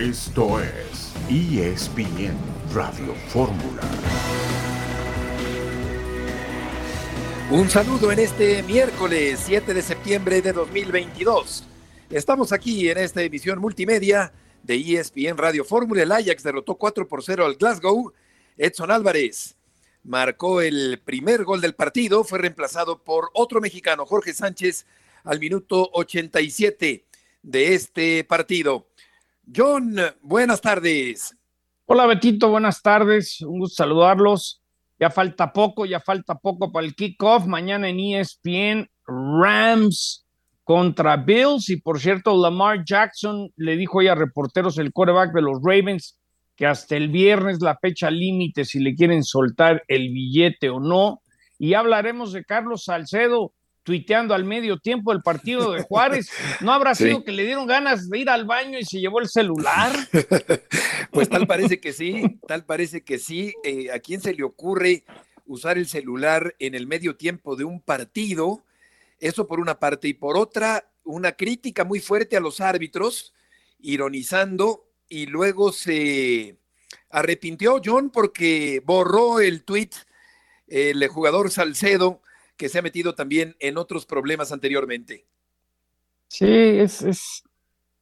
Esto es ESPN Radio Fórmula. Un saludo en este miércoles 7 de septiembre de 2022. Estamos aquí en esta emisión multimedia de ESPN Radio Fórmula. El Ajax derrotó 4 por 0 al Glasgow. Edson Álvarez marcó el primer gol del partido. Fue reemplazado por otro mexicano, Jorge Sánchez, al minuto 87 de este partido. John, buenas tardes. Hola Betito, buenas tardes. Un gusto saludarlos. Ya falta poco, ya falta poco para el kickoff. Mañana en ESPN, Rams contra Bills. Y por cierto, Lamar Jackson le dijo ya a reporteros, el quarterback de los Ravens, que hasta el viernes la fecha límite si le quieren soltar el billete o no. Y hablaremos de Carlos Salcedo tuiteando al medio tiempo del partido de Juárez. ¿No habrá sido que le dieron ganas de ir al baño y se llevó el celular? pues tal parece que sí, tal parece que sí. Eh, ¿A quién se le ocurre usar el celular en el medio tiempo de un partido? Eso por una parte. Y por otra, una crítica muy fuerte a los árbitros, ironizando, y luego se arrepintió John porque borró el tuit el jugador Salcedo que se ha metido también en otros problemas anteriormente. Sí, es, es,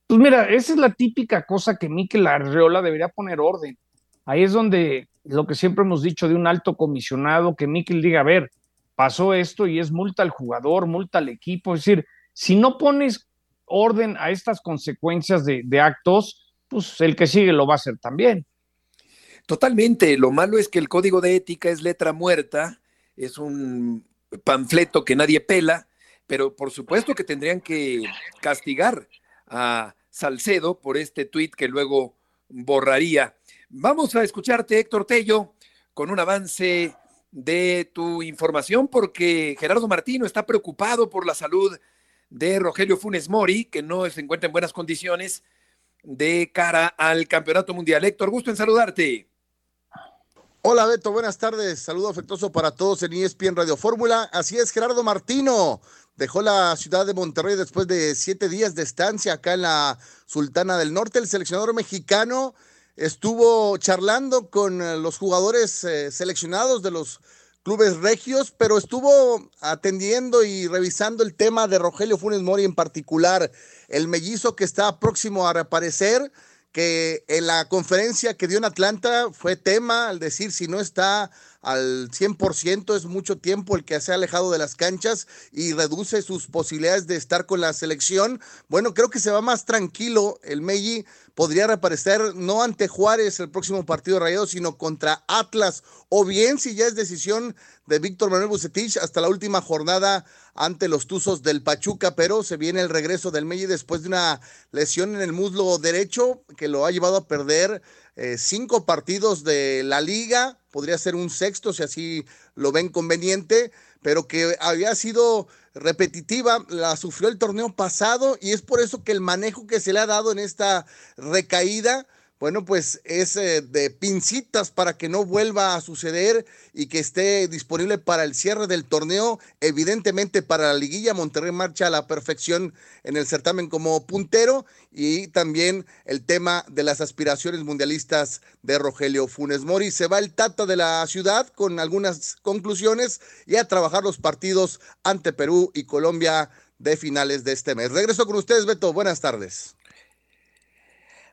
pues mira, esa es la típica cosa que Mikel Arreola debería poner orden. Ahí es donde lo que siempre hemos dicho de un alto comisionado, que Mikel diga, a ver, pasó esto y es multa al jugador, multa al equipo. Es decir, si no pones orden a estas consecuencias de, de actos, pues el que sigue lo va a hacer también. Totalmente. Lo malo es que el código de ética es letra muerta, es un panfleto que nadie pela, pero por supuesto que tendrían que castigar a Salcedo por este tuit que luego borraría. Vamos a escucharte, Héctor Tello, con un avance de tu información, porque Gerardo Martino está preocupado por la salud de Rogelio Funes Mori, que no se encuentra en buenas condiciones de cara al Campeonato Mundial. Héctor, gusto en saludarte. Hola Beto, buenas tardes. Saludo afectuoso para todos en ESPN Radio Fórmula. Así es, Gerardo Martino dejó la ciudad de Monterrey después de siete días de estancia acá en la Sultana del Norte. El seleccionador mexicano estuvo charlando con eh, los jugadores eh, seleccionados de los clubes regios, pero estuvo atendiendo y revisando el tema de Rogelio Funes Mori en particular, el mellizo que está próximo a reaparecer que en la conferencia que dio en Atlanta fue tema al decir si no está al 100%, es mucho tiempo el que se ha alejado de las canchas y reduce sus posibilidades de estar con la selección. Bueno, creo que se va más tranquilo el Meji, podría reaparecer no ante Juárez el próximo partido rayado, sino contra Atlas, o bien si ya es decisión de Víctor Manuel Bucetich hasta la última jornada ante los Tuzos del Pachuca, pero se viene el regreso del Meji después de una lesión en el muslo derecho que lo ha llevado a perder eh, cinco partidos de la liga, podría ser un sexto si así lo ven conveniente, pero que había sido repetitiva, la sufrió el torneo pasado y es por eso que el manejo que se le ha dado en esta recaída bueno, pues es eh, de pincitas para que no vuelva a suceder y que esté disponible para el cierre del torneo. Evidentemente para la liguilla Monterrey marcha a la perfección en el certamen como puntero y también el tema de las aspiraciones mundialistas de Rogelio Funes Mori. Se va el Tata de la ciudad con algunas conclusiones y a trabajar los partidos ante Perú y Colombia de finales de este mes. Regreso con ustedes, Beto. Buenas tardes.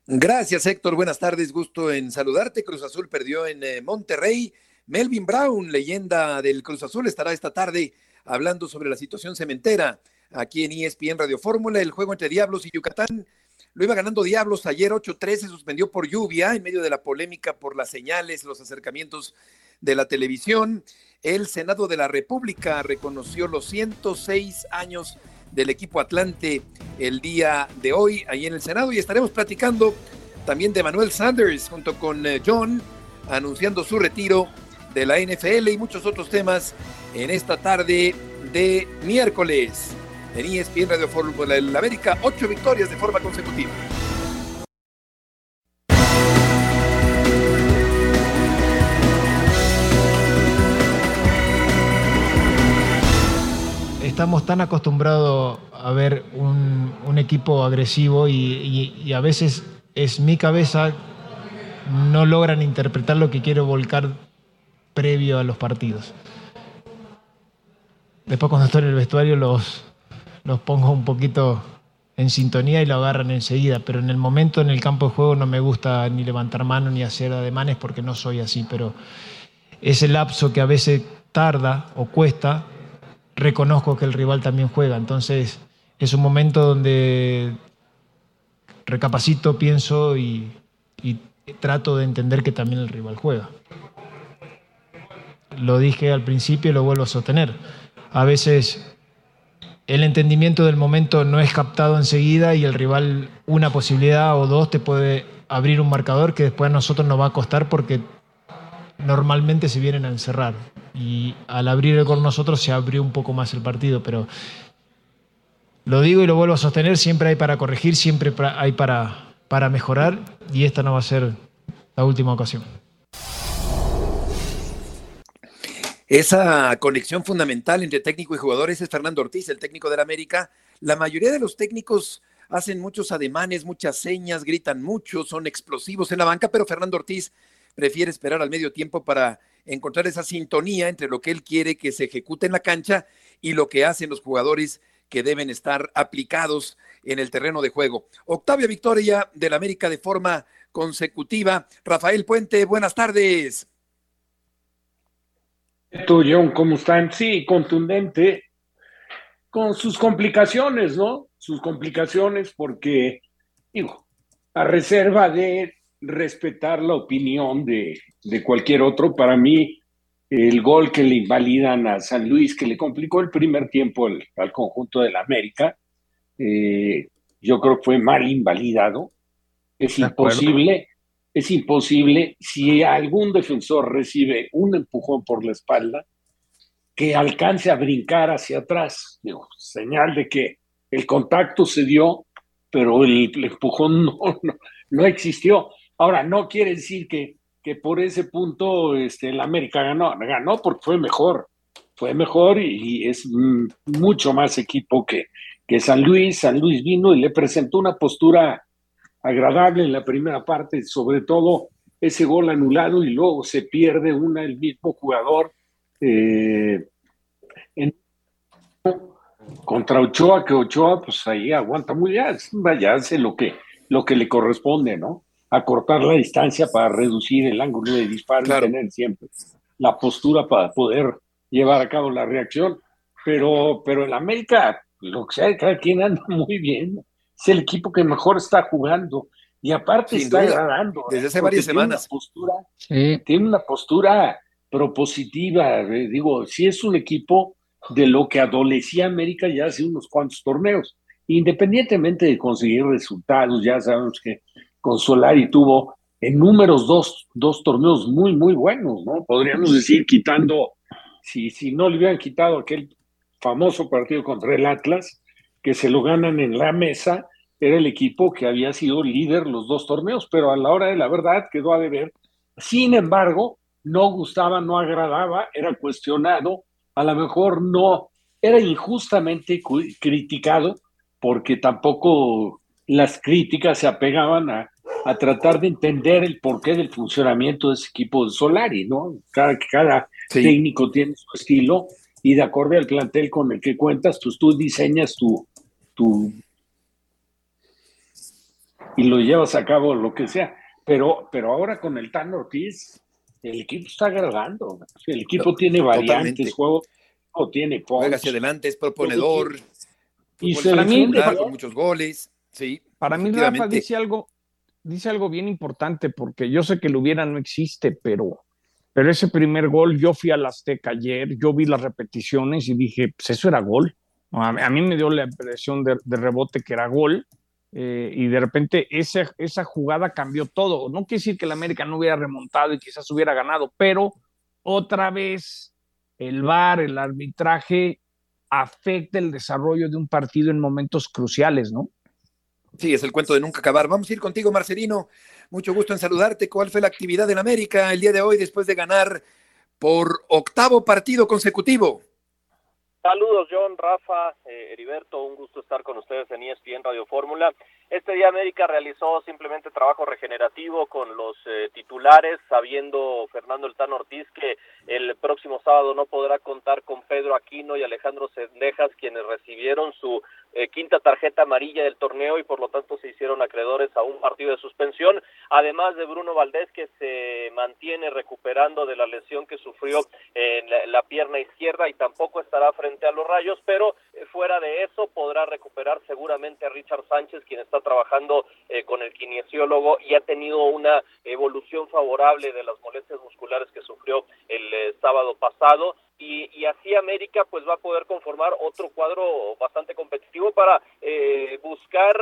Gracias, Héctor. Buenas tardes. Gusto en saludarte. Cruz Azul perdió en eh, Monterrey. Melvin Brown, leyenda del Cruz Azul, estará esta tarde hablando sobre la situación cementera aquí en ESPN Radio Fórmula. El juego entre Diablos y Yucatán lo iba ganando Diablos ayer 8-3, se suspendió por lluvia en medio de la polémica por las señales, los acercamientos de la televisión. El Senado de la República reconoció los 106 años del equipo Atlante el día de hoy ahí en el Senado y estaremos platicando también de Manuel Sanders junto con eh, John anunciando su retiro de la NFL y muchos otros temas en esta tarde de miércoles en ESPN Radio Fórmula en América, ocho victorias de forma consecutiva. Estamos tan acostumbrados a ver un, equipo agresivo y, a veces es mi cabeza, no logran interpretar lo que quiero volcar previo a los partidos. Después cuando estoy en el vestuario los, los pongo un poquito en sintonía y lo agarran enseguida, pero en el momento en el campo de juego no me gusta ni levantar mano ni hacer ademanes porque no soy así, pero ese lapso que a veces tarda o cuesta, reconozco que el rival también juega, entonces es un momento donde recapacito, pienso y, trato de entender que también el rival juega. Lo dije al principio y lo vuelvo a sostener. A veces el entendimiento del momento no es captado enseguida y el rival una posibilidad o dos te puede abrir un marcador que después a nosotros nos va a costar porque normalmente se vienen a encerrar y al abrir con nosotros se abrió un poco más el partido, pero lo digo y lo vuelvo a sostener, siempre hay para corregir, siempre hay para, para mejorar y esta no va a ser la última ocasión. Esa conexión fundamental entre técnico y jugadores es Fernando Ortiz, el técnico del América. La mayoría de los técnicos hacen muchos ademanes, muchas señas, gritan mucho, son explosivos en la banca, pero Fernando Ortiz prefiere esperar al medio tiempo para encontrar esa sintonía entre lo que él quiere que se ejecute en la cancha y lo que hacen los jugadores que deben estar aplicados en el terreno de juego. Octavia Victoria del América de forma consecutiva. Rafael Puente, buenas tardes. ¿cómo están? Sí, contundente, con sus complicaciones, ¿no? Sus complicaciones porque, digo, a reserva de respetar la opinión de, cualquier otro, para mí el gol que le invalidan a San Luis, que le complicó el primer tiempo al, conjunto del América, eh, yo creo que fue mal invalidado. Es imposible es imposible si algún defensor recibe un empujón por la espalda que alcance a brincar hacia atrás. señal de que el contacto se dio, pero el, empujón no, no, existió. Ahora, no quiere decir que, que por ese punto este, el América ganó, ganó porque fue mejor, fue mejor y, es mucho más equipo que, que San Luis. San Luis vino y le presentó una postura agradable en la primera parte, sobre todo ese gol anulado y luego se pierde una el mismo jugador eh, contra Ochoa, que Ochoa pues ahí aguanta muy bien, vaya, hace lo que, lo que le corresponde, ¿no? Acortar la distancia para reducir el ángulo de disparo y tener siempre la postura para poder llevar a cabo la reacción. Pero, pero el América, lo que sea, cada quien anda muy bien es el equipo que mejor está jugando y aparte está agradando. Desde hace varias semanas. Tiene una postura propositiva. Eh, digo, si es un equipo de lo que adolecía América ya hace unos cuantos torneos. Independientemente de conseguir resultados, ya sabemos que con Solari tuvo en números dos, dos torneos muy, muy buenos, ¿no? Podríamos decir, quitando, si, si no le hubieran quitado aquel famoso partido contra el Atlas, que se lo ganan en la mesa, era el equipo que había sido líder los dos torneos, pero a la hora de la verdad quedó a deber. Sin embargo, no gustaba, no agradaba, era cuestionado, a lo mejor no, era injustamente criticado, porque tampoco las críticas se apegaban a, tratar de entender el porqué del funcionamiento de ese equipo de Solari, ¿no? Cada, cada técnico tiene su estilo y de acuerdo al plantel con el que cuentas, pues tú diseñas tu, y lo llevas a cabo lo que sea. Pero, pero ahora con el Tan Ortiz, el equipo está agradando. El equipo tiene variantes, juego tiene Juega hacia adelante, es proponedor. Y para mí, muchos goles. Sí, para mí Rafa dice algo, dice algo bien importante, porque yo sé que lo hubiera no existe, pero, pero ese primer gol, yo fui al Azteca ayer, yo vi las repeticiones y dije, pues eso era gol. A, mí me dio la impresión de, rebote que era gol. Eh, y de repente esa, esa jugada cambió todo. No quiere decir que el América no hubiera remontado y quizás hubiera ganado, pero otra vez el VAR, el arbitraje afecta el desarrollo de un partido en momentos cruciales, ¿no? Sí, es el cuento de nunca acabar. Vamos a ir contigo, Marcelino. Mucho gusto en saludarte. ¿Cuál fue la actividad en América el día de hoy después de ganar por octavo partido consecutivo? Saludos, John, Rafa, eh, Heriberto, un gusto estar con ustedes en ESPN Radio Fórmula. Este día América realizó simplemente trabajo regenerativo con los eh, titulares, sabiendo Fernando El Ortiz que el próximo sábado no podrá contar con Pedro Aquino y Alejandro Sendejas, quienes recibieron su eh, quinta tarjeta amarilla del torneo y por lo tanto se hicieron acreedores a un partido de suspensión, además de Bruno Valdés que se mantiene recuperando de la lesión que sufrió en la, pierna izquierda y tampoco estará frente a los rayos, pero eh, fuera de eso podrá recuperar seguramente a Richard Sánchez, quien está trabajando eh, con el kinesiólogo y ha tenido una evolución favorable de las molestias musculares que sufrió el sábado pasado y, y, así América pues va a poder conformar otro cuadro bastante competitivo para eh, buscar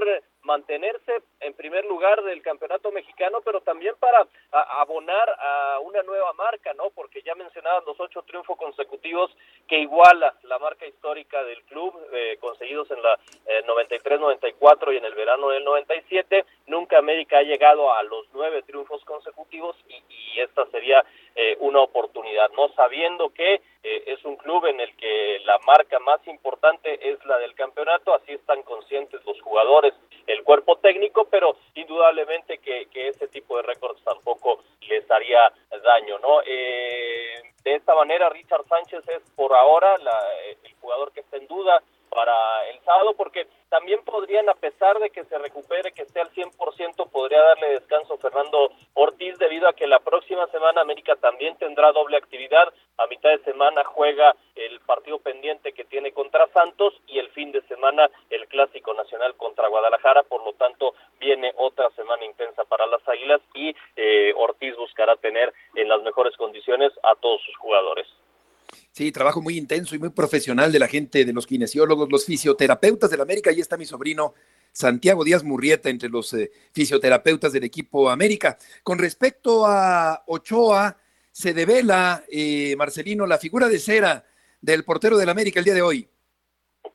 mantenerse en primer lugar del campeonato mexicano, pero también para abonar a una nueva marca, ¿no? Porque ya mencionaban los ocho triunfos consecutivos que iguala la marca histórica del club, eh, conseguidos en la 93-94 eh, y en el verano del 97. Nunca América ha llegado a los nueve triunfos consecutivos y, y esta sería eh, una oportunidad, ¿no? Sabiendo que es un club en el que la marca más importante es la del campeonato, así están conscientes los jugadores el cuerpo técnico, pero indudablemente que, que ese tipo de récords tampoco les haría daño, ¿no? Eh, de esta manera, Richard Sánchez es por ahora la, el jugador que está en duda para el sábado, porque también podrían, a pesar de que se recupere, que esté al 100%, podría darle descanso Fernando Ortiz debido a que la próxima semana América también tendrá doble actividad. A mitad de semana juega el partido pendiente que tiene contra Santos y el fin de semana el Clásico Nacional contra Guadalajara. Por lo tanto, viene otra semana intensa para las Águilas y eh, Ortiz buscará tener en las mejores condiciones a todos sus jugadores. Sí, trabajo muy intenso y muy profesional de la gente, de los kinesiólogos, los fisioterapeutas del América. Ahí está mi sobrino Santiago Díaz Murrieta entre los eh, fisioterapeutas del equipo América. Con respecto a Ochoa, se devela, eh, Marcelino, la figura de cera del portero del América el día de hoy.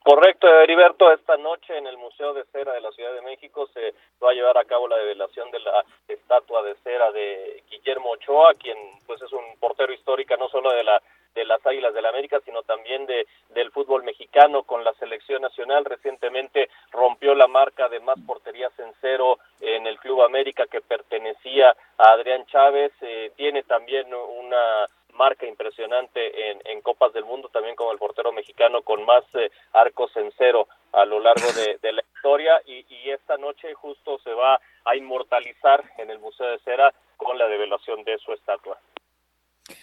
Correcto, Heriberto. Esta noche en el Museo de Cera de la Ciudad de México se va a llevar a cabo la develación de la estatua de cera de Guillermo Ochoa, quien pues es un portero histórica no solo de la de las Águilas del la América, sino también de del fútbol mexicano con la selección nacional. Recientemente rompió la marca de más porterías en cero en el Club América que pertenecía a Adrián Chávez. Eh, tiene también una marca impresionante en, en, Copas del Mundo, también como el portero mexicano con más eh, arcos en cero a lo largo de, la historia y, y, esta noche justo se va a inmortalizar en el Museo de Cera con la develación de su estatua.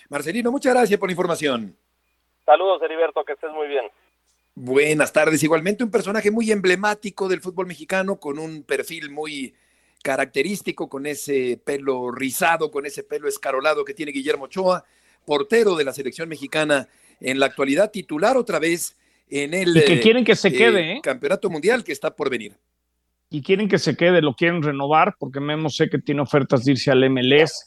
Marcelino, muchas gracias por la información. Saludos, Heriberto, que estés muy bien. Buenas tardes. Igualmente un personaje muy emblemático del fútbol mexicano, con un perfil muy característico, con ese pelo rizado, con ese pelo escarolado que tiene Guillermo Ochoa, portero de la selección mexicana en la actualidad, titular otra vez en el y que quieren que se quede, eh, campeonato mundial que está por venir. Y quieren que se quede, lo quieren renovar, porque Memo sé que tiene ofertas de irse al MLS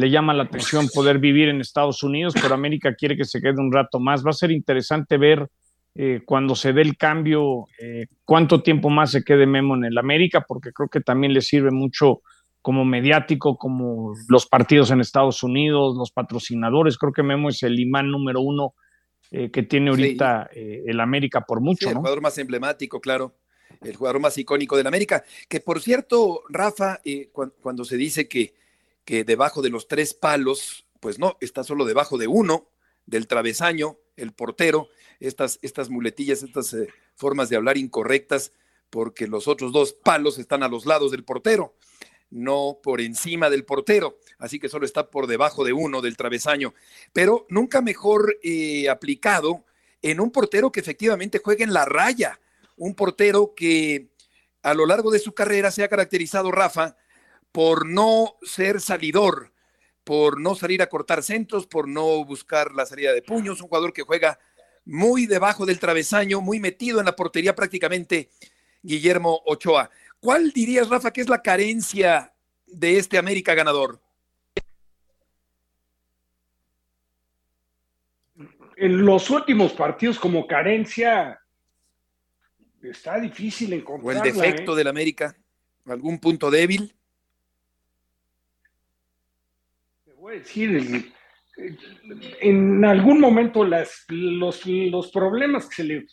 le llama la atención poder vivir en Estados Unidos, pero América quiere que se quede un rato más. Va a ser interesante ver eh, cuando se dé el cambio eh, cuánto tiempo más se quede Memo en el América, porque creo que también le sirve mucho como mediático, como los partidos en Estados Unidos, los patrocinadores. Creo que Memo es el imán número uno eh, que tiene ahorita el América por mucho. el jugador más emblemático, claro. El jugador más icónico del América. Que por cierto, Rafa, cuando se dice que que debajo de los tres palos, pues no, está solo debajo de uno, del travesaño, el portero, estas, estas muletillas, estas eh, formas de hablar incorrectas, porque los otros dos palos están a los lados del portero, no por encima del portero, así que solo está por debajo de uno del travesaño, pero nunca mejor eh, aplicado en un portero que efectivamente juega en la raya, un portero que a lo largo de su carrera se ha caracterizado, Rafa, por no ser salidor, por no salir a cortar centros, por no buscar la salida de puños, un jugador que juega muy debajo del travesaño, muy metido en la portería prácticamente, Guillermo Ochoa. ¿Cuál dirías, Rafa, que es la carencia de este América ganador? En los últimos partidos como carencia está difícil encontrar. ¿O el defecto ¿eh? del América? ¿Algún punto débil? Decir, en algún momento las, los, los problemas que se, le,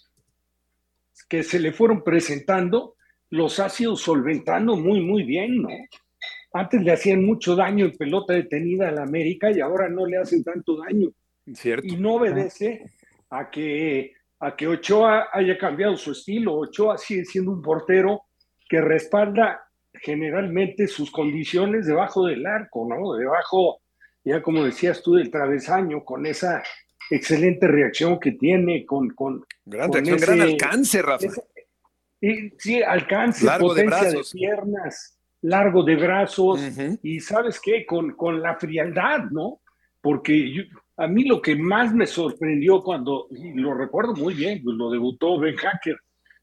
que se le fueron presentando los ha sido solventando muy, muy bien, ¿no? Antes le hacían mucho daño en pelota detenida a la América y ahora no le hacen tanto daño. Cierto. Y no obedece a que, a que Ochoa haya cambiado su estilo. Ochoa sigue siendo un portero que respalda generalmente sus condiciones debajo del arco, ¿no? Debajo, ya como decías tú, del travesaño, con esa excelente reacción que tiene, con... con gran reacción, gran alcance, Rafa. sí, alcance, largo potencia de, piernas, largo de brazos, y ¿sabes qué? Con, con la frialdad, ¿no? Porque a mí lo que más me sorprendió cuando, y lo recuerdo muy bien, pues lo debutó Ben Hacker,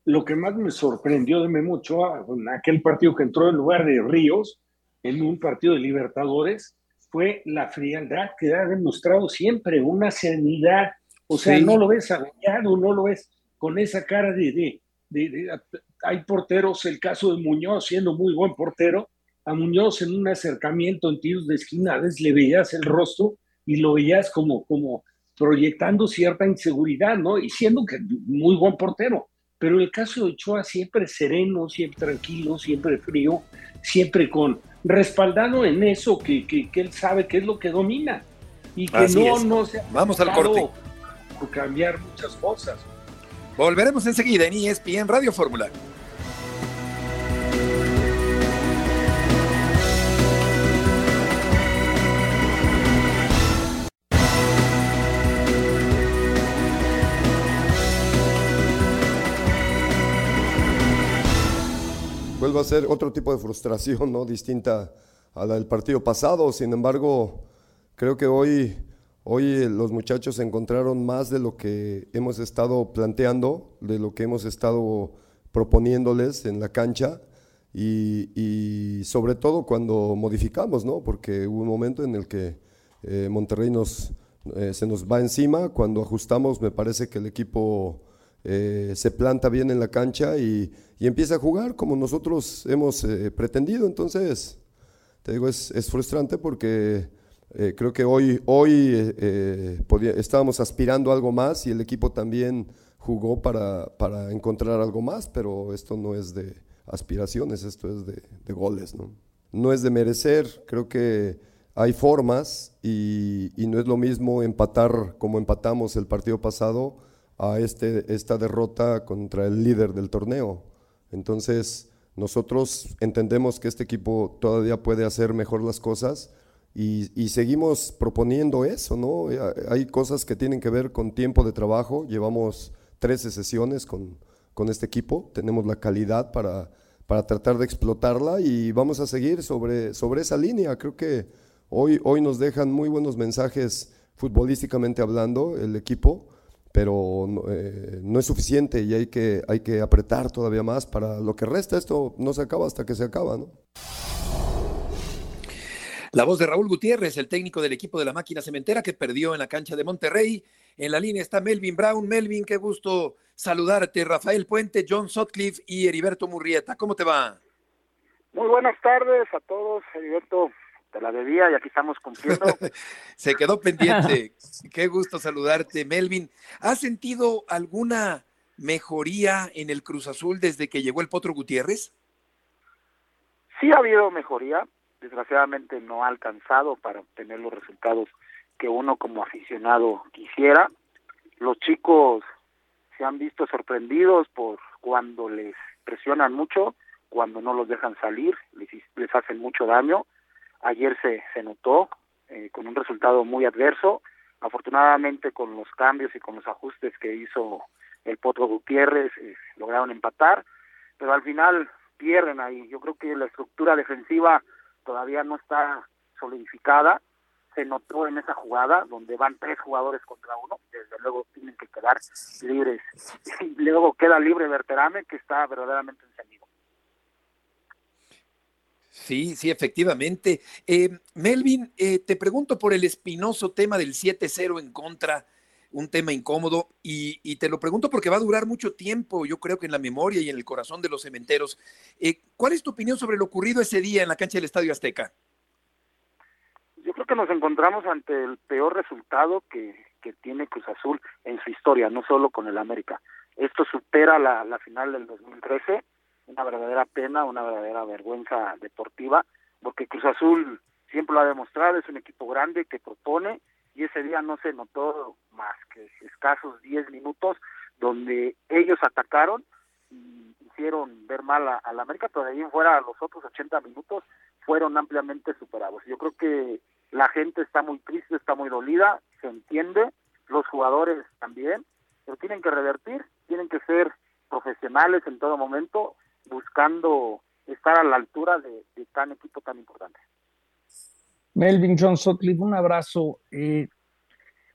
lo que más me sorprendió de Memo Ochoa, en aquel partido que entró en lugar de Ríos, en un partido de Libertadores, fue la frialdad que ha demostrado siempre, una serenidad. O sea, no lo ves agobiado, no lo ves con esa cara de, de, Hay porteros, el caso de Muñoz, siendo muy buen portero, a Muñoz en un acercamiento en tiros de esquina, a veces le veías el rostro y lo veías como, como proyectando cierta inseguridad, ¿no? Y siendo que muy buen portero pero el caso de Ochoa siempre sereno, siempre tranquilo, siempre frío, siempre con respaldado en eso que, que, él sabe que es lo que domina y que no, no se Vamos al corte. por cambiar muchas cosas. Volveremos enseguida en ESPN Radio Fórmula. Vuelve a ser otro tipo de frustración, ¿no? Distinta a la del partido pasado. Sin embargo, creo que hoy, hoy los muchachos encontraron más de lo que hemos estado planteando, de lo que hemos estado proponiéndoles en la cancha. Y, sobre todo cuando modificamos, ¿no? Porque hubo un momento en el que eh, Monterrey nos, eh, se nos va encima, cuando ajustamos me parece que el equipo eh, se planta bien en la cancha y, empieza a jugar como nosotros hemos eh, pretendido. Entonces, te digo, es, frustrante porque eh, creo que hoy, hoy estábamos aspirando a algo más y el equipo también jugó para, para, encontrar algo más, pero esto no es de aspiraciones, esto es de, de goles. ¿no? no es de merecer, creo que hay formas y, y no es lo mismo empatar como empatamos el partido pasado a este, esta derrota contra el líder del torneo. Entonces, nosotros entendemos que este equipo todavía puede hacer mejor las cosas y, seguimos proponiendo eso, ¿no? Eh, hay cosas que tienen que ver con tiempo de trabajo, llevamos 13 sesiones con, con este equipo, tenemos la calidad para, para tratar de explotarla y vamos a seguir sobre, sobre esa línea. Creo que hoy, hoy nos dejan muy buenos mensajes futbolísticamente hablando el equipo pero eh, no es suficiente y hay que, hay que apretar todavía más para lo que resta. Esto no se acaba hasta que se acaba, ¿no? La voz de Raúl Gutiérrez, el técnico del equipo de la máquina cementera que perdió en la cancha de Monterrey. En la línea está Melvin Brown. Melvin, qué gusto saludarte. Rafael Puente, John Sotcliffe y Heriberto Murrieta. ¿Cómo te va? Muy buenas tardes a todos, Heriberto te la debía y aquí estamos cumpliendo. Se quedó pendiente. Qué gusto saludarte, Melvin. ¿Has sentido alguna mejoría en el Cruz Azul desde que llegó el Potro Gutiérrez? Sí ha habido mejoría, desgraciadamente no ha alcanzado para obtener los resultados que uno como aficionado quisiera. Los chicos se han visto sorprendidos por cuando les presionan mucho, cuando no los dejan salir, les, les hacen mucho daño Ayer se, se notó eh, con un resultado muy adverso. Afortunadamente con los cambios y con los ajustes que hizo el Potro Gutiérrez eh, lograron empatar, pero al final pierden ahí. Yo creo que la estructura defensiva todavía no está solidificada. Se notó en esa jugada donde van tres jugadores contra uno, desde luego tienen que quedar libres. Luego queda libre Berterame, que está verdaderamente encendido. Sí, sí, efectivamente. Eh, Melvin, eh, te pregunto por el espinoso tema del 7-0 en contra, un tema incómodo, y, te lo pregunto porque va a durar mucho tiempo, yo creo que en la memoria y en el corazón de los cementeros. Eh, ¿Cuál es tu opinión sobre lo ocurrido ese día en la cancha del Estadio Azteca? yo creo que nos encontramos ante el peor resultado que, que tiene Cruz Azul en su historia, no solo con el América. Esto supera la, la final del 2013, una verdadera pena, una verdadera vergüenza deportiva, porque Cruz Azul siempre lo ha demostrado, es un equipo grande que propone y ese día no se notó más que escasos 10 minutos donde ellos atacaron y hicieron ver mal a, la América, pero de ahí fuera los otros 80 minutos fueron ampliamente superados. Yo creo que la gente está muy triste, está muy dolida, se entiende, los jugadores también, pero tienen que revertir, tienen que ser profesionales en todo momento, buscando estar a la altura de, de tan equipo tan importante. Melvin John Sutcliffe, un abrazo. Eh,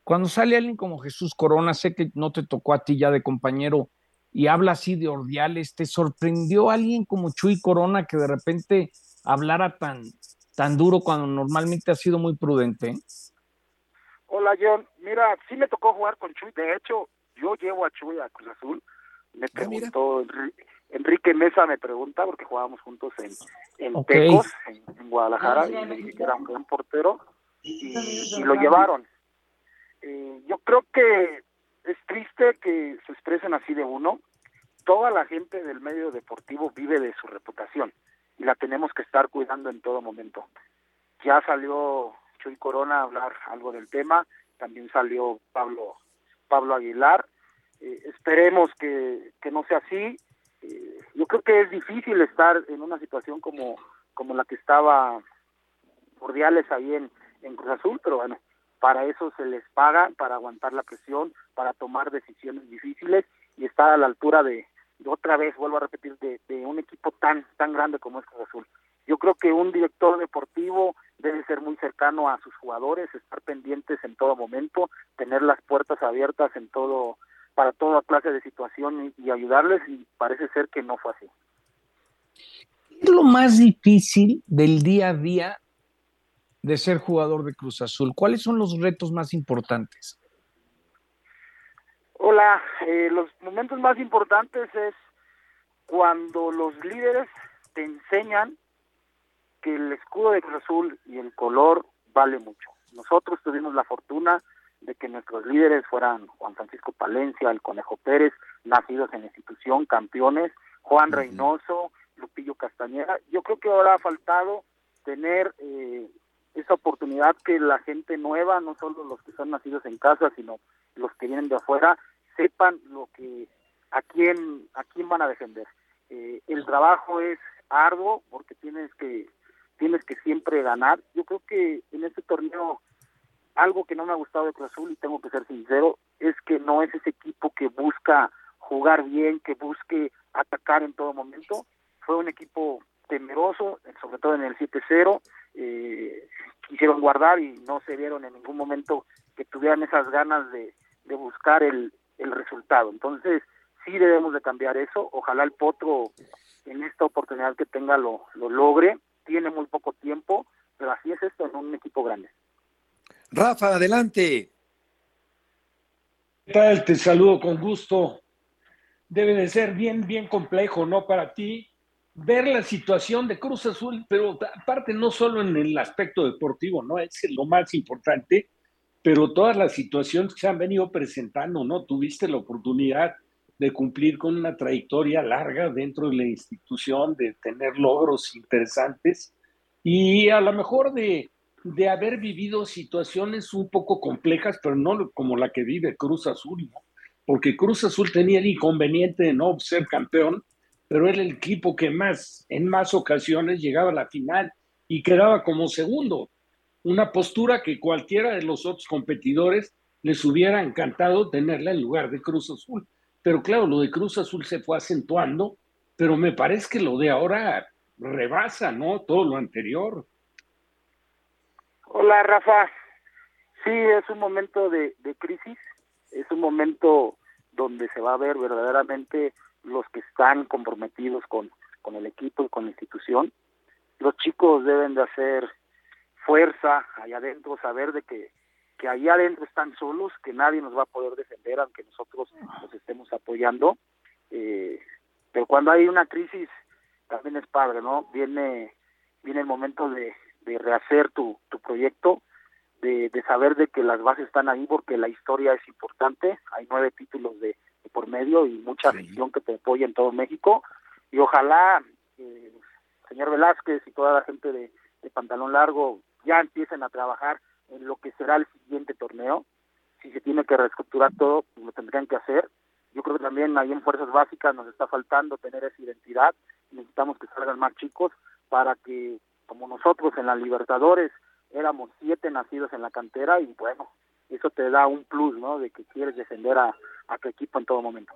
cuando sale alguien como Jesús Corona, sé que no te tocó a ti ya de compañero y habla así de ordiales, ¿te sorprendió alguien como Chuy Corona que de repente hablara tan, tan duro cuando normalmente ha sido muy prudente? Hola John, mira, sí me tocó jugar con Chuy, de hecho yo llevo a Chuy a Cruz Azul, me ah, preguntó Enrique Mesa me pregunta, porque jugábamos juntos en, en Tecos, en, Guadalajara, y me dije que era un buen portero, y, lo llevaron. Eh, yo creo que es triste que se expresen así de uno. Toda la gente del medio deportivo vive de su reputación y la tenemos que estar cuidando en todo momento. Ya salió Chuy Corona a hablar algo del tema, también salió Pablo Pablo Aguilar. Eh, esperemos que, que no sea así eh, yo creo que es difícil estar en una situación como, como la que estaba Cordiales ahí en, Cruz Azul, pero bueno, para eso se les paga, para aguantar la presión, para tomar decisiones difíciles y estar a la altura de, otra vez, vuelvo a repetir, de, de, un equipo tan, tan grande como es Cruz Azul. Yo creo que un director deportivo debe ser muy cercano a sus jugadores, estar pendientes en todo momento, tener las puertas abiertas en todo para toda clase de situación y, ayudarles y parece ser que no fue así. ¿Qué es lo más difícil del día a día de ser jugador de Cruz Azul? ¿Cuáles son los retos más importantes? Hola, eh, los momentos más importantes es cuando los líderes te enseñan que el escudo de Cruz Azul y el color vale mucho. Nosotros tuvimos la fortuna de que nuestros líderes fueran Juan Francisco Palencia, el Conejo Pérez, nacidos en la institución, campeones, Juan Reynoso, Lupillo Castañeda. Yo creo que ahora ha faltado tener eh, esa oportunidad que la gente nueva, no solo los que son nacidos en casa, sino los que vienen de afuera, sepan lo que a quién a quién van a defender. Eh, el trabajo es arduo porque tienes que tienes que siempre ganar. Yo creo que en este torneo algo que no me ha gustado de Cruz Azul, y tengo que ser sincero, es que no es ese equipo que busca jugar bien, que busque atacar en todo momento. Fue un equipo temeroso, sobre todo en el 7-0. Eh, quisieron guardar y no se vieron en ningún momento que tuvieran esas ganas de, buscar el, el resultado. Entonces, sí debemos de cambiar eso. Ojalá el Potro en esta oportunidad que tenga lo, lo logre. Tiene muy poco tiempo, pero así es esto en un equipo grande. Rafa, adelante. ¿Qué tal? Te saludo con gusto. Debe de ser bien, bien complejo, ¿no? Para ti ver la situación de Cruz Azul, pero aparte no solo en el aspecto deportivo, ¿no? Es lo más importante, pero todas las situaciones que se han venido presentando, ¿no? Tuviste la oportunidad de cumplir con una trayectoria larga dentro de la institución, de tener logros interesantes y a lo mejor de de haber vivido situaciones un poco complejas, pero no como la que vive Cruz Azul, porque Cruz Azul tenía el inconveniente de no ser campeón, pero era el equipo que más, en más ocasiones llegaba a la final y quedaba como segundo. Una postura que cualquiera de los otros competidores les hubiera encantado tenerla en lugar de Cruz Azul. Pero claro, lo de Cruz Azul se fue acentuando, pero me parece que lo de ahora rebasa, ¿no? Todo lo anterior. Hola Rafa, sí es un momento de, crisis, es un momento donde se va a ver verdaderamente los que están comprometidos con, con el equipo y con la institución. Los chicos deben de hacer fuerza allá adentro, saber de que, que allá adentro están solos, que nadie nos va a poder defender aunque nosotros los estemos apoyando. Eh, pero cuando hay una crisis también es padre, ¿no? Viene, viene el momento de, de rehacer tu, tu proyecto, de, saber de que las bases están ahí porque la historia es importante, hay nueve títulos de, por medio y mucha afición que te apoya en todo México. Y ojalá eh, señor Velázquez y toda la gente de, de pantalón largo ya empiecen a trabajar en lo que será el siguiente torneo, si se tiene que reestructurar todo, pues lo tendrían que hacer. Yo creo que también ahí en Fuerzas Básicas nos está faltando tener esa identidad, necesitamos que salgan más chicos para que, como nosotros en la Libertadores, éramos siete nacidos en la cantera y bueno, eso te da un plus, ¿no? De que quieres defender a, a tu equipo en todo momento.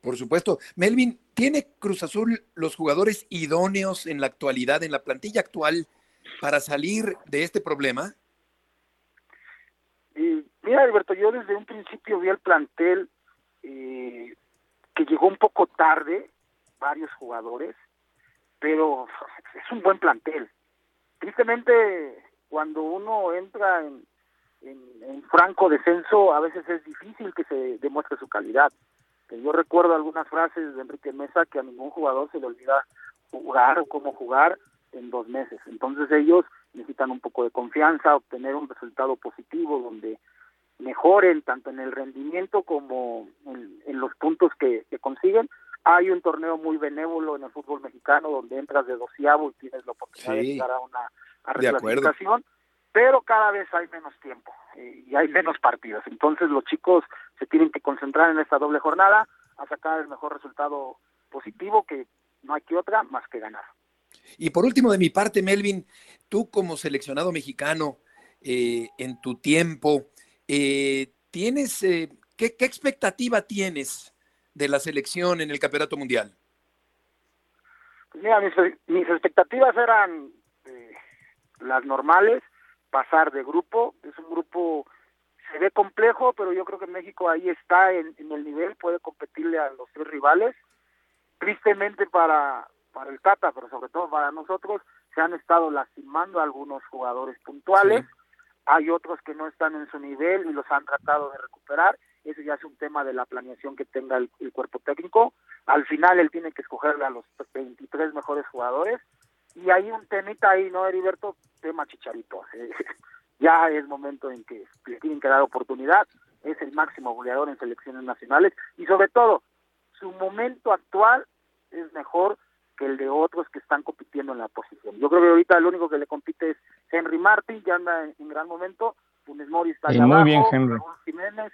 Por supuesto. Melvin, ¿tiene Cruz Azul los jugadores idóneos en la actualidad, en la plantilla actual, para salir de este problema? mira, Alberto, yo desde un principio vi el plantel eh, que llegó un poco tarde, varios jugadores, pero es un buen plantel. Tristemente, cuando uno entra en, en, franco descenso, a veces es difícil que se demuestre su calidad. Yo recuerdo algunas frases de Enrique Mesa que a ningún jugador se le olvida jugar o cómo jugar en dos meses. Entonces ellos necesitan un poco de confianza, obtener un resultado positivo donde mejoren tanto en el rendimiento como en, los puntos que, consiguen. Hay un torneo muy benévolo en el fútbol mexicano donde entras de doceavo y tienes la oportunidad de llegar a una a pero cada vez hay menos tiempo eh, y hay menos partidos. Entonces los chicos se tienen que concentrar en esta doble jornada a sacar el mejor resultado positivo que no hay que otra más que ganar. Y por último, de mi parte, Melvin, tú como seleccionado mexicano, eh, en tu tiempo, eh, ¿tienes, eh, qué, expectativa tienes de la selección en el Campeonato Mundial? Pues mira, mis, expectativas eran las normales, pasar de grupo, es un grupo, se ve complejo, pero yo creo que México ahí está en, en el nivel, puede competirle a los tres rivales. Tristemente para, para el Tata, pero sobre todo para nosotros, se han estado lastimando algunos jugadores puntuales, hay otros que no están en su nivel y los han tratado de recuperar, eso ya es un tema de la planeación que tenga el, cuerpo técnico, al final él tiene que escogerle a los 23 mejores jugadores, y hay un temita ahí, ¿no, Heriberto? Tema chicharito. ya es momento en que le tienen que dar oportunidad, es el máximo goleador en selecciones nacionales, y sobre todo, su momento actual es mejor que el de otros que están compitiendo en la posición. Yo creo que ahorita el único que le compite es Henry Martin, ya anda en, gran momento, Funes Mori está allá muy bien, Henry. Jiménez.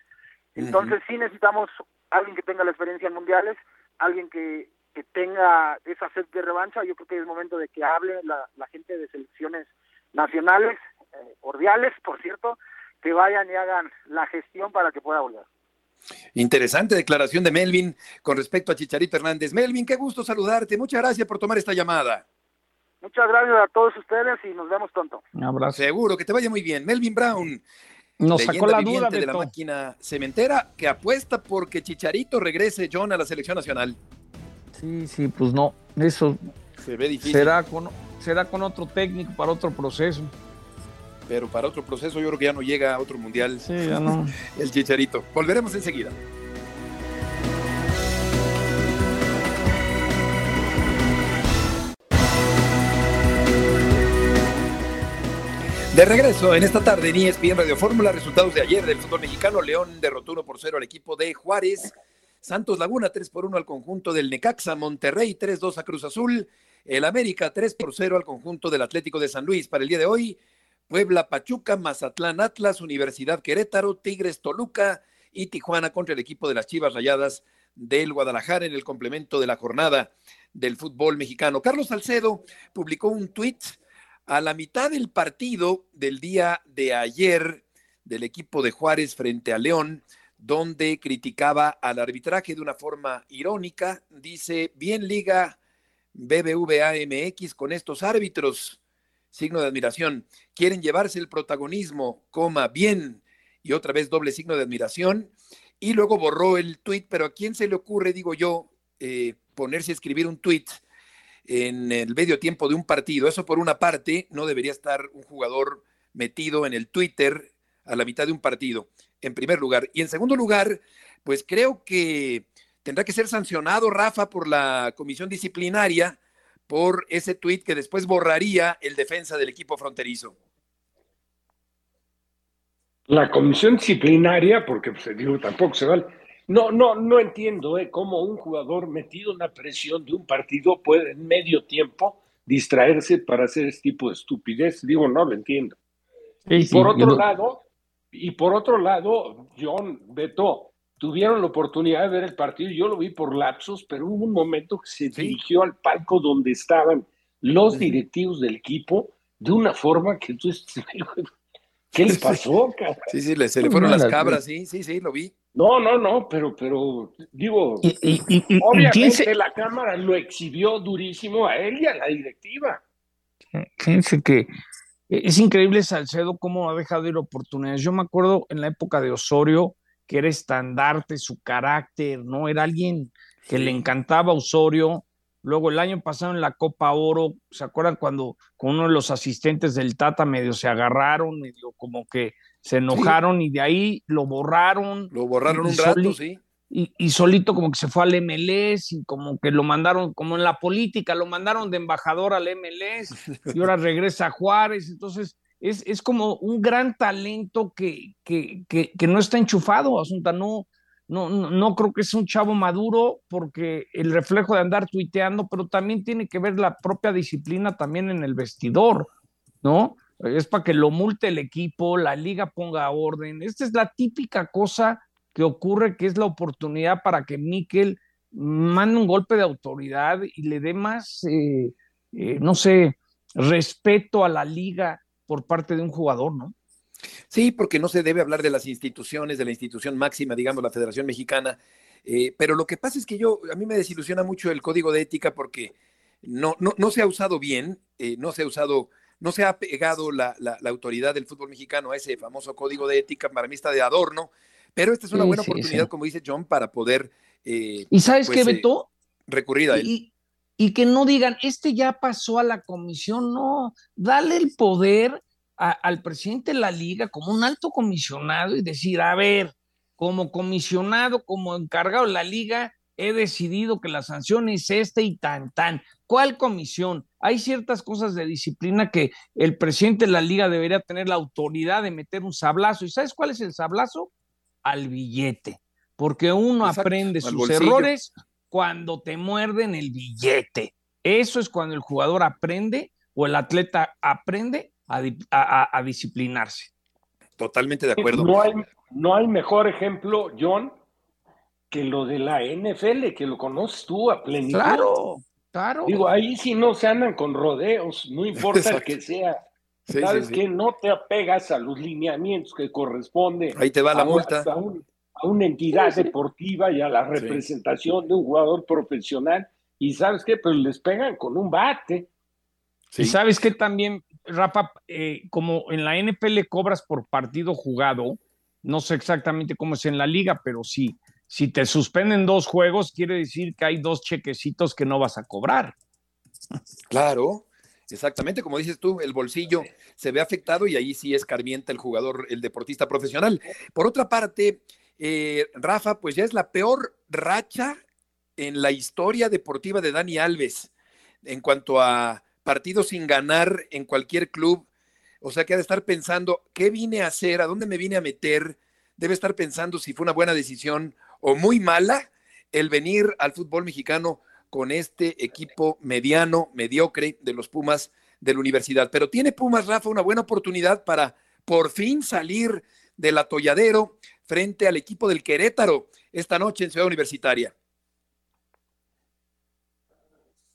Entonces sí necesitamos alguien que tenga la experiencia en mundiales, alguien que, que tenga esa sed de revancha. Yo creo que es momento de que hable la, la gente de selecciones nacionales, eh, cordiales, por cierto, que vayan y hagan la gestión para que pueda volver. Interesante declaración de Melvin con respecto a Chicharito Hernández. Melvin, qué gusto saludarte. Muchas gracias por tomar esta llamada. Muchas gracias a todos ustedes y nos vemos pronto. Un abrazo. Seguro que te vaya muy bien. Melvin Brown. Nos sacó la duda de la máquina cementera que apuesta porque Chicharito regrese John a la selección nacional. Sí, sí, pues no, eso se ve difícil. Será con, será con otro técnico para otro proceso pero para otro proceso yo creo que ya no llega a otro mundial. Sí, ya no. El chicharito. Volveremos enseguida. De regreso en esta tarde en ESPN Radio Fórmula, resultados de ayer del fútbol mexicano. León derrotó 1 por 0 al equipo de Juárez. Santos Laguna 3 por 1 al conjunto del Necaxa. Monterrey 3-2 a Cruz Azul. El América 3 por 0 al conjunto del Atlético de San Luis. Para el día de hoy, Puebla, Pachuca, Mazatlán, Atlas, Universidad Querétaro, Tigres, Toluca y Tijuana contra el equipo de las Chivas Rayadas del Guadalajara en el complemento de la jornada del fútbol mexicano. Carlos Salcedo publicó un tuit a la mitad del partido del día de ayer del equipo de Juárez frente a León, donde criticaba al arbitraje de una forma irónica. Dice, bien liga BBVA MX con estos árbitros signo de admiración. Quieren llevarse el protagonismo, coma, bien, y otra vez doble signo de admiración. Y luego borró el tuit, pero ¿a quién se le ocurre, digo yo, eh, ponerse a escribir un tuit en el medio tiempo de un partido? Eso por una parte, no debería estar un jugador metido en el Twitter a la mitad de un partido, en primer lugar. Y en segundo lugar, pues creo que tendrá que ser sancionado Rafa por la comisión disciplinaria por ese tuit que después borraría el defensa del equipo fronterizo. La comisión disciplinaria, porque pues, digo, tampoco se vale. No, no, no entiendo ¿eh? cómo un jugador metido en la presión de un partido puede en medio tiempo distraerse para hacer este tipo de estupidez. Digo, no lo entiendo. y por otro lado, y por otro lado, John, Beto, tuvieron la oportunidad de ver el partido. Yo lo vi por lapsos, pero hubo un momento que se dirigió al palco donde estaban los directivos del equipo de una forma que tú ¿Qué les pasó, Sí, sí, se le fueron las cabras, sí, sí, sí, lo vi. No, no, no, pero, pero, digo, obviamente la Cámara lo exhibió durísimo a él y a la directiva. Fíjense que es increíble Salcedo cómo ha dejado ir oportunidades. Yo me acuerdo en la época de Osorio, que era estandarte, su carácter, ¿no? Era alguien que le encantaba a Osorio, Luego el año pasado en la Copa Oro, ¿se acuerdan cuando con uno de los asistentes del Tata medio se agarraron, medio como que se enojaron y de ahí lo borraron? Lo borraron un rato, sí. Y, solito como que se fue al MLS y como que lo mandaron, como en la política, lo mandaron de embajador al MLS y ahora regresa a Juárez. Entonces es, es como un gran talento que, que, que, que no está enchufado, Asunta, no, no, no, creo que es un chavo maduro porque el reflejo de andar tuiteando, pero también tiene que ver la propia disciplina también en el vestidor, ¿no? Es para que lo multe el equipo, la liga ponga orden. Esta es la típica cosa que ocurre, que es la oportunidad para que Miquel mande un golpe de autoridad y le dé más, eh, eh, no sé, respeto a la liga por parte de un jugador, ¿no? Sí, porque no se debe hablar de las instituciones, de la institución máxima, digamos, la Federación Mexicana. Eh, pero lo que pasa es que yo, a mí me desilusiona mucho el código de ética porque no, no, no se ha usado bien, no se ha usado, no se ha pegado la, la, autoridad del fútbol mexicano a ese famoso código de ética, para mí está de adorno, pero esta es una buena oportunidad, como dice John, para poder... Eh, ¿Y sabes qué, pues, Beto? recurrir a él. Y, y que no digan, este ya pasó a la comisión, no, dale el poder al presidente de la liga como un alto comisionado y decir, a ver, como comisionado, como encargado de la liga, he decidido que la sanción es esta y tan, tan. ¿Cuál comisión? Hay ciertas cosas de disciplina que el presidente de la liga debería tener la autoridad de meter un sablazo. ¿Y sabes cuál es el sablazo? Al billete. Porque uno aprende sus errores cuando te muerden el billete. Eso es cuando el jugador aprende o el atleta aprende a, disciplinarse. Totalmente de acuerdo. No hay, no hay mejor ejemplo, John, que lo de la NFL, que lo conoces tú a plenitud. Claro, claro. Digo, ahí sí no se andan con rodeos, no importa el que sea. Sabes que no te apegas a los lineamientos que corresponden. Ahí te va la multa. A, a, una entidad deportiva y a la representación de un jugador profesional. Y sabes qué, pues les pegan con un bate. Y sabes que también, Rafa, eh, como en la NPL cobras por partido jugado, no sé exactamente cómo es en la liga, pero sí, si te suspenden dos juegos, quiere decir que hay dos chequecitos que no vas a cobrar. Claro, exactamente, como dices tú, el bolsillo se ve afectado y ahí sí escarmienta el jugador, el deportista profesional. Por otra parte, eh, Rafa, pues ya es la peor racha en la historia deportiva de Dani Alves en cuanto a partido sin ganar en cualquier club. O sea que ha de estar pensando, ¿qué vine a hacer? ¿A dónde me vine a meter? Debe estar pensando si fue una buena decisión o muy mala el venir al fútbol mexicano con este equipo mediano, mediocre de los Pumas de la universidad. Pero tiene Pumas, Rafa, una buena oportunidad para por fin salir del atolladero frente al equipo del Querétaro esta noche en Ciudad Universitaria.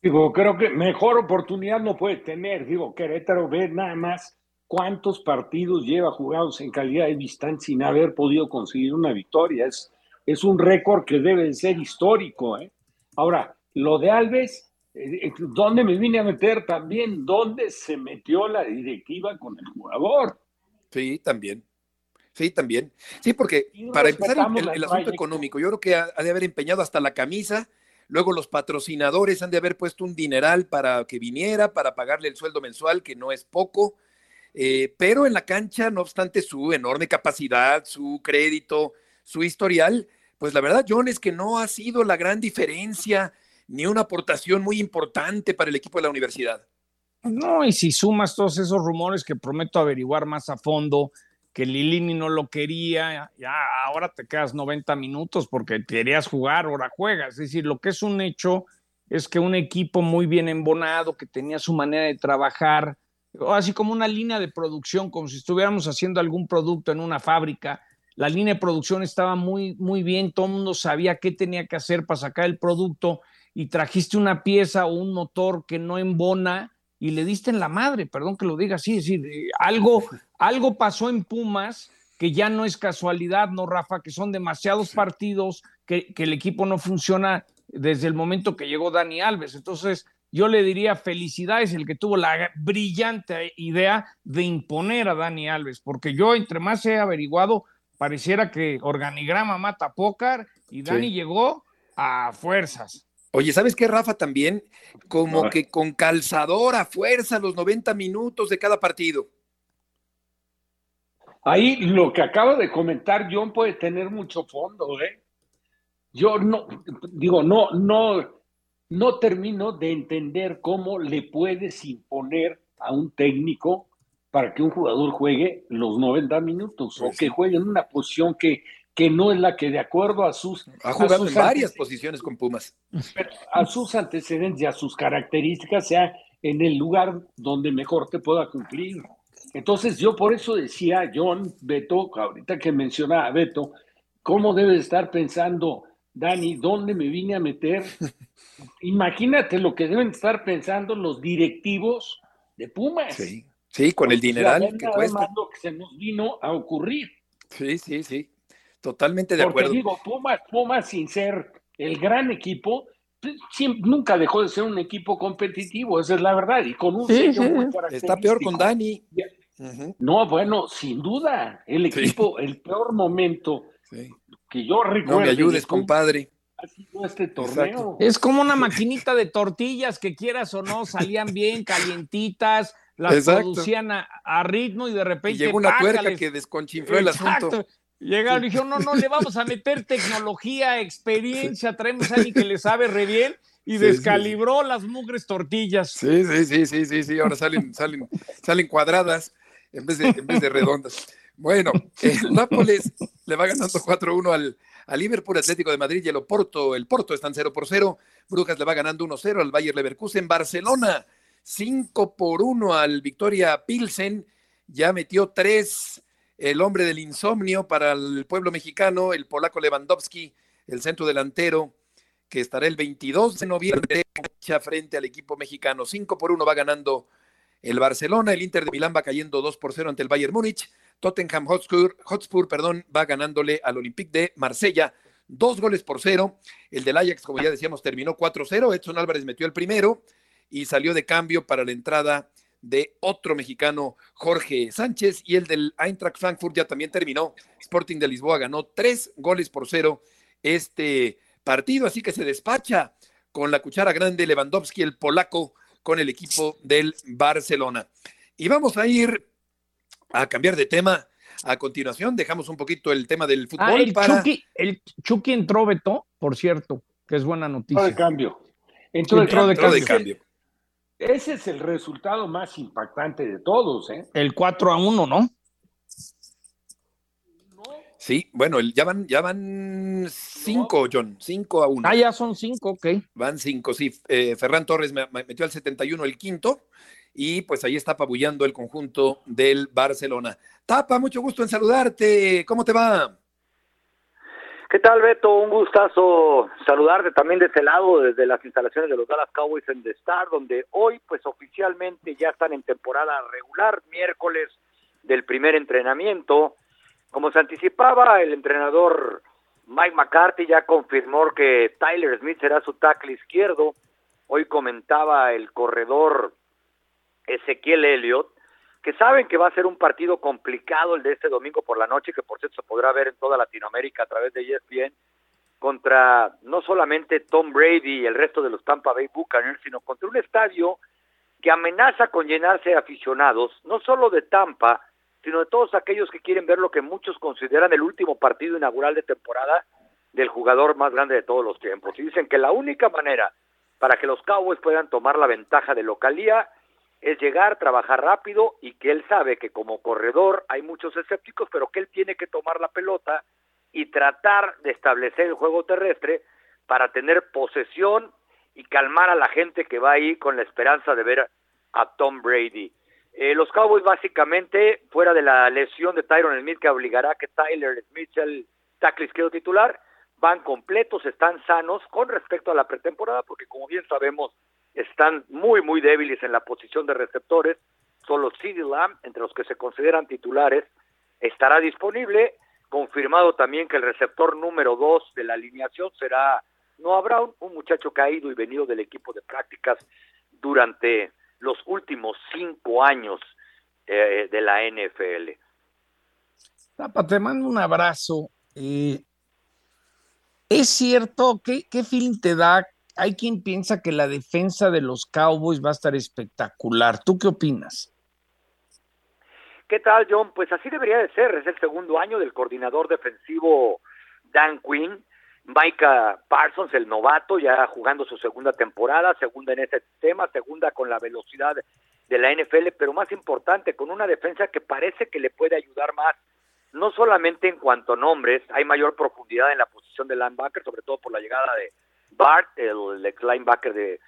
Digo, creo que mejor oportunidad no puede tener. Digo, Querétaro ve nada más cuántos partidos lleva jugados en calidad de distancia sin haber podido conseguir una victoria. Es, es un récord que debe ser histórico. ¿eh? Ahora, lo de Alves, eh, eh, ¿dónde me vine a meter también? ¿Dónde se metió la directiva con el jugador? Sí, también. Sí, también. Sí, porque para empezar el, asunto económico, yo creo que ha de haber empeñado hasta la camisa Luego los patrocinadores han de haber puesto un dineral para que viniera, para pagarle el sueldo mensual, que no es poco. Eh, pero en la cancha, no obstante su enorme capacidad, su crédito, su historial, pues la verdad, John, es que no ha sido la gran diferencia ni una aportación muy importante para el equipo de la universidad. No, y si sumas todos esos rumores que prometo averiguar más a fondo, que Lilini no lo quería, ya ahora te quedas 90 minutos porque querías jugar, ahora juegas. Es decir, lo que es un hecho es que un equipo muy bien embonado, que tenía su manera de trabajar, así como una línea de producción, como si estuviéramos haciendo algún producto en una fábrica, la línea de producción estaba muy, muy bien, todo el mundo sabía qué tenía que hacer para sacar el producto y trajiste una pieza o un motor que no embona y le diste en la madre, perdón que lo diga así, es decir, eh, algo, algo pasó en Pumas que ya no es casualidad, ¿no, Rafa? Que son demasiados partidos, que, que el equipo no funciona desde el momento que llegó Dani Alves. Entonces, yo le diría felicidades el que tuvo la brillante idea de imponer a Dani Alves, porque yo entre más he averiguado, pareciera que organigrama mata pócar y Dani llegó a fuerzas. Oye, ¿sabes qué, Rafa? También como que con calzador a fuerza los 90 minutos de cada partido. Ahí lo que acaba de comentar John puede tener mucho fondo, ¿eh? Yo no, digo, no, no, no termino de entender cómo le puedes imponer a un técnico para que un jugador juegue los 90 minutos o que juegue en una posición que que no es la que de acuerdo a sus... Ha jugado en varias posiciones con Pumas. A sus antecedentes y a sus características sea en el lugar donde mejor te pueda cumplir. Entonces yo por eso decía, John, Beto, ahorita que mencionaba a Beto, ¿cómo debe estar pensando Dani, dónde me vine a meter? Imagínate lo que deben estar pensando los directivos de Pumas. Sí, sí con el dineral que cuesta. lo que se nos vino a ocurrir. Sí, sí, sí. Totalmente de Porque acuerdo. digo, Pumas, Pumas sin ser el gran equipo, pues, siempre- nunca dejó de ser un equipo competitivo, esa es la verdad, y con un Sí, sello sí. muy Está peor con. Dani. No, bueno, sin duda, el equipo, el peor momento sí. que yo recuerdo. No me ayudes, compadre. Ha sido este torneo. Es como una maquinita de tortillas que quieras o no, salían bien, calientitas, las Exacto. producían a, a ritmo y de Y repente. llegó una tuerca que desconchinfló el Exacto. asunto. Llegaron y dijeron, no, no, le vamos a meter tecnología, experiencia, traemos a alguien que le sabe re bien y Sí, sí, descalibró las mugres tortillas. Sí, sí, sí, sí, sí, sí. Ahora salen, salen, salen cuadradas en vez de, en vez de redondas. Bueno, el Nápoles le va ganando 4-1 al, al Liverpool Atlético de Madrid y el Oporto. El Porto están 0 por 0. Brujas le va ganando 1-0 al Bayer Leverkusen. Barcelona 5 por 1 al Victoria Pilsen. Ya metió 3 el hombre del insomnio para el pueblo mexicano, el polaco Lewandowski, el centro delantero, que estará el 22 de noviembre frente al equipo mexicano. 5 por 1 va ganando el Barcelona, el Inter de Milán va cayendo 2 por 0 ante el Bayern Múnich, Tottenham Hotspur, Hotspur perdón, va ganándole al Olympique de Marsella dos goles por cero. El del Ajax, como ya decíamos, terminó 4-0. Edson Álvarez metió el primero y salió de cambio para la entrada de otro mexicano, Jorge Sánchez, y el del Eintracht Frankfurt ya también terminó. Sporting de Lisboa ganó tres goles por cero este partido, así que se despacha con la cuchara grande Lewandowski, el polaco, con el equipo del Barcelona. Y vamos a ir a cambiar de tema. A continuación, dejamos un poquito el tema del fútbol Ah, el, para. Chucky, el Chucky entró, Beto, por cierto, que es buena Entró de noticia. cambio. Entró de Entró de cambio. Entró de cambio. Ese es el resultado más impactante de todos, ¿eh? El 4 a 1, ¿no? Sí, bueno, ya van, ya van cinco, John, cinco a uno. Ah, ya son 5, ok. Van cinco, sí. Eh, Ferran Torres me, me metió al 71 el quinto y pues ahí está apabullando el conjunto del Barcelona. Tapa, mucho gusto en saludarte. ¿Cómo te va? ¿Qué tal, Beto? Un gustazo saludarte también de este lado, desde las instalaciones de los Dallas Cowboys en The Star, donde hoy, pues oficialmente ya están en temporada regular, miércoles del primer entrenamiento. Como se anticipaba, el entrenador Mike McCarthy ya confirmó que Tyler Smith será su tackle izquierdo. Hoy comentaba el corredor Ezequiel Elliott que saben que va a ser un partido complicado el de este domingo por la noche, que por cierto se podrá ver en toda Latinoamérica a través de ESPN, contra no solamente Tom Brady y el resto de los Tampa Bay Buccaneers, sino contra un estadio que amenaza con llenarse de aficionados, no solo de Tampa, sino de todos aquellos que quieren ver lo que muchos consideran el último partido inaugural de temporada del jugador más grande de todos los tiempos. Y dicen que la única manera para que los Cowboys puedan tomar la ventaja de localía es llegar, trabajar rápido y que él sabe que como corredor hay muchos escépticos, pero que él tiene que tomar la pelota y tratar de establecer el juego terrestre para tener posesión y calmar a la gente que va ahí con la esperanza de ver a Tom Brady. Eh, los Cowboys básicamente, fuera de la lesión de Tyron Smith que obligará a que Tyler Smith sea el tackle izquierdo titular, van completos, están sanos con respecto a la pretemporada, porque como bien sabemos, están muy, muy débiles en la posición de receptores. Solo CD Lamb, entre los que se consideran titulares, estará disponible. Confirmado también que el receptor número dos de la alineación será Noah Brown, un muchacho caído y venido del equipo de prácticas durante los últimos cinco años eh, de la NFL. Tapa, te mando un abrazo. Eh, es cierto, ¿qué, ¿qué feeling te da hay quien piensa que la defensa de los Cowboys va a estar espectacular. ¿Tú qué opinas? ¿Qué tal, John? Pues así debería de ser. Es el segundo año del coordinador defensivo Dan Quinn. Micah Parsons, el novato, ya jugando su segunda temporada, segunda en ese tema, segunda con la velocidad de la NFL, pero más importante, con una defensa que parece que le puede ayudar más, no solamente en cuanto a nombres, hay mayor profundidad en la posición de linebacker, sobre todo por la llegada de Bart, el ex linebacker de,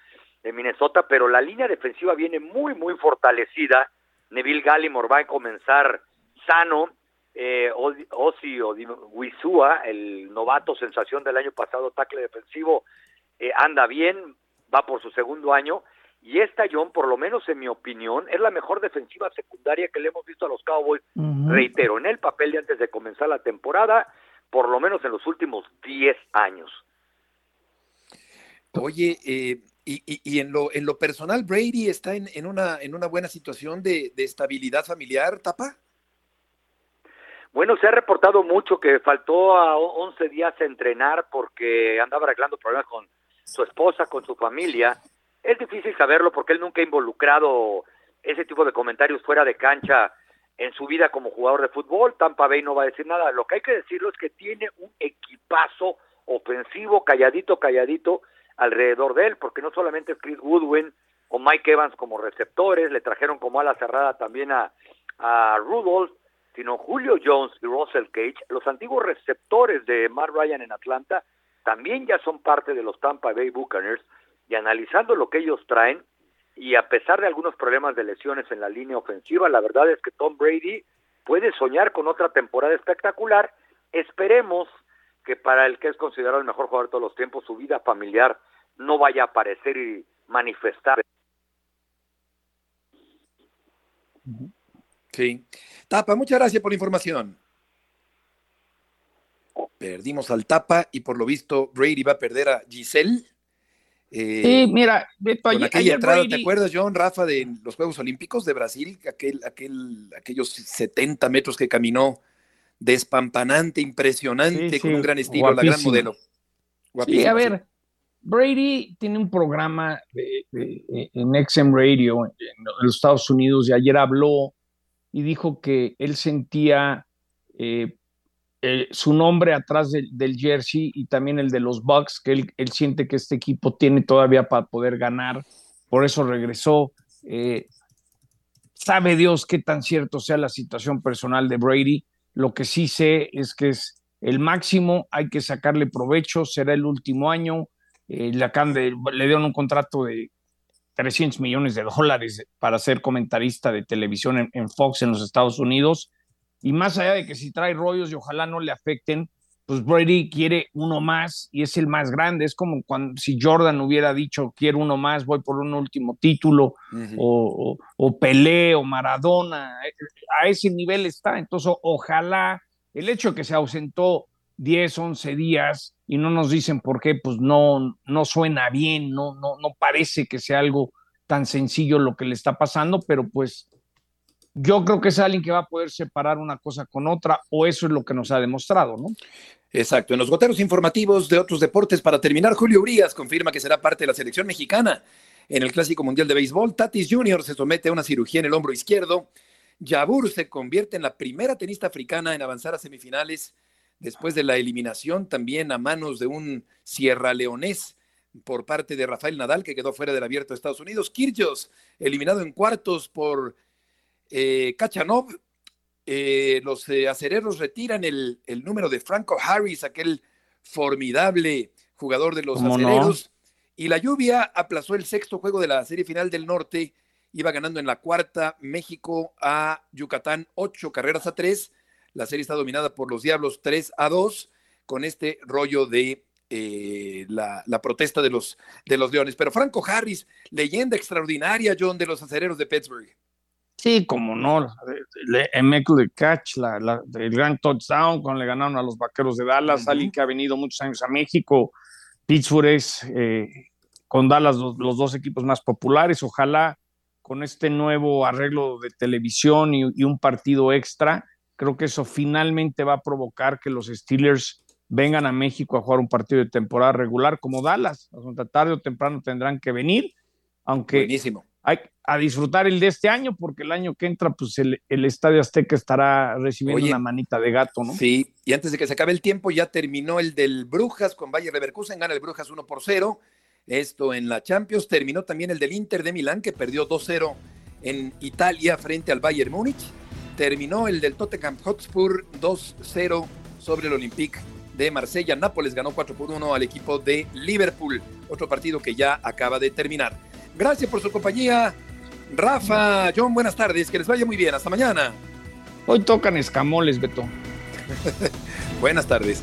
Minnesota, pero la línea defensiva viene muy, muy fortalecida. Neville Gallimore va a comenzar sano. Eh, Ozzy Wisua, el novato sensación del año pasado, tackle defensivo, eh, anda bien, va por su segundo año. Y esta, John, por lo menos en mi opinión, es la mejor defensiva secundaria que le hemos visto a los Cowboys. Reitero, en el papel de antes de comenzar la temporada, por lo menos en los últimos 10 años. Oye, eh, y, y, en, lo, en lo personal, Brady está en, en, una, en una buena situación de, de, estabilidad familiar, ¿Tapa? Bueno, se ha reportado mucho que faltó a 11 días a entrenar porque andaba arreglando problemas con su esposa, con su familia. Es difícil saberlo porque él nunca ha involucrado ese tipo de comentarios fuera de cancha en su vida como jugador de fútbol. Tampa Bay no va a decir nada. Lo que hay que decirlo es que tiene un equipazo ofensivo, calladito, calladito, alrededor de él, porque no solamente Chris Goodwin o Mike Evans como receptores, le trajeron como ala cerrada también a, a Rudolph, sino Julio Jones y Russell Cage, los antiguos receptores de Matt Ryan en Atlanta, también ya son parte de los Tampa Bay Buccaneers, y analizando lo que ellos traen, y a pesar de algunos problemas de lesiones en la línea ofensiva, la verdad es que Tom Brady puede soñar con otra temporada espectacular. Esperemos que para el que es considerado el mejor jugador de todos los tiempos, su vida familiar no vaya a aparecer y manifestar. Sí. Tapa, muchas gracias por la información. Perdimos al Tapa y por lo visto Brady va a perder a Giselle. Eh, sí, mira, con aquella entrada, ¿te acuerdas, John, Rafa, de los Juegos Olímpicos de Brasil? Aquel, aquel, aquellos 70 metros que caminó despampanante, impresionante, con un gran estilo, la gran modelo. sí, a ver, Brady tiene un programa en XM Radio en, los Estados Unidos y ayer habló y dijo que él sentía eh, su nombre atrás del jersey y también el de los Bucks, que él, él, siente que este equipo tiene todavía para poder ganar, por eso regresó. Eh, sabe Dios qué tan cierto sea la situación personal de Brady, lo que sí sé es que es el máximo, hay que sacarle provecho, será el último año. Eh, le, dieron un contrato de 300 millones de dólares para ser comentarista de televisión en, Fox en los Estados Unidos. Y más allá de que si trae rollos y ojalá no le afecten, pues Brady quiere uno más y es el más grande. Es como cuando si Jordan hubiera dicho quiero uno más, voy por un último título, o, o, Pelé o Maradona. A ese nivel está. Entonces, ojalá el hecho de que se ausentó 10, 11 días y no nos dicen por qué, pues no, no suena bien, no, no, no parece que sea algo tan sencillo lo que le está pasando, pero pues yo creo que es alguien que va a poder separar una cosa con otra, o eso es lo que nos ha demostrado, ¿no? Exacto. En los goteros informativos de otros deportes, para terminar, Julio Urias confirma que será parte de la selección mexicana en el Clásico Mundial de Béisbol. Tatis Jr. se somete a una cirugía en el hombro izquierdo. Yabur se convierte en la primera tenista africana en avanzar a semifinales después de la eliminación también a manos de un sierra leonés por parte de Rafael Nadal, que quedó fuera del abierto de Estados Unidos. Kirgios, eliminado en cuartos por eh, Kachanov. Eh, los eh, acereros retiran el, el, número de Franco Harris, aquel formidable jugador de los acereros. Y la lluvia aplazó el sexto juego de la serie final del norte. Iba ganando en la cuarta México a Yucatán ocho carreras a tres. La serie está dominada por los Diablos 3 a 2 con este rollo de eh, la, la, protesta de los, de los Leones. Pero Franco Harris, leyenda extraordinaria, John, de los acereros de Pittsburgh. Sí, como no, el catch, la, la, el gran touchdown cuando le ganaron a los Vaqueros de Dallas, uh -huh. alguien que ha venido muchos años a México, Pittsburgh es eh, con Dallas los, los, dos equipos más populares, ojalá con este nuevo arreglo de televisión y, y un partido extra, creo que eso finalmente va a provocar que los Steelers vengan a México a jugar un partido de temporada regular como Dallas, tarde o temprano tendrán que venir, aunque Buenísimo. Hay a disfrutar el de este año, porque el año que entra, pues el, el Estadio Azteca estará recibiendo Oye, una manita de gato, ¿no? Sí, y antes de que se acabe el tiempo, ya terminó el del Brujas con Bayer Leverkusen, gana el Brujas 1 por 0. Esto en la Champions, terminó también el del Inter de Milán, que perdió 2-0 en Italia frente al Bayern Múnich. Terminó el del Tottenham Hotspur 2-0 sobre el Olympique de Marsella. Nápoles ganó 4 por 1 al equipo de Liverpool, otro partido que ya acaba de terminar. Gracias por su compañía. Rafa, John, buenas tardes, que les vaya muy bien, hasta mañana. Hoy tocan escamoles, Beto. buenas tardes.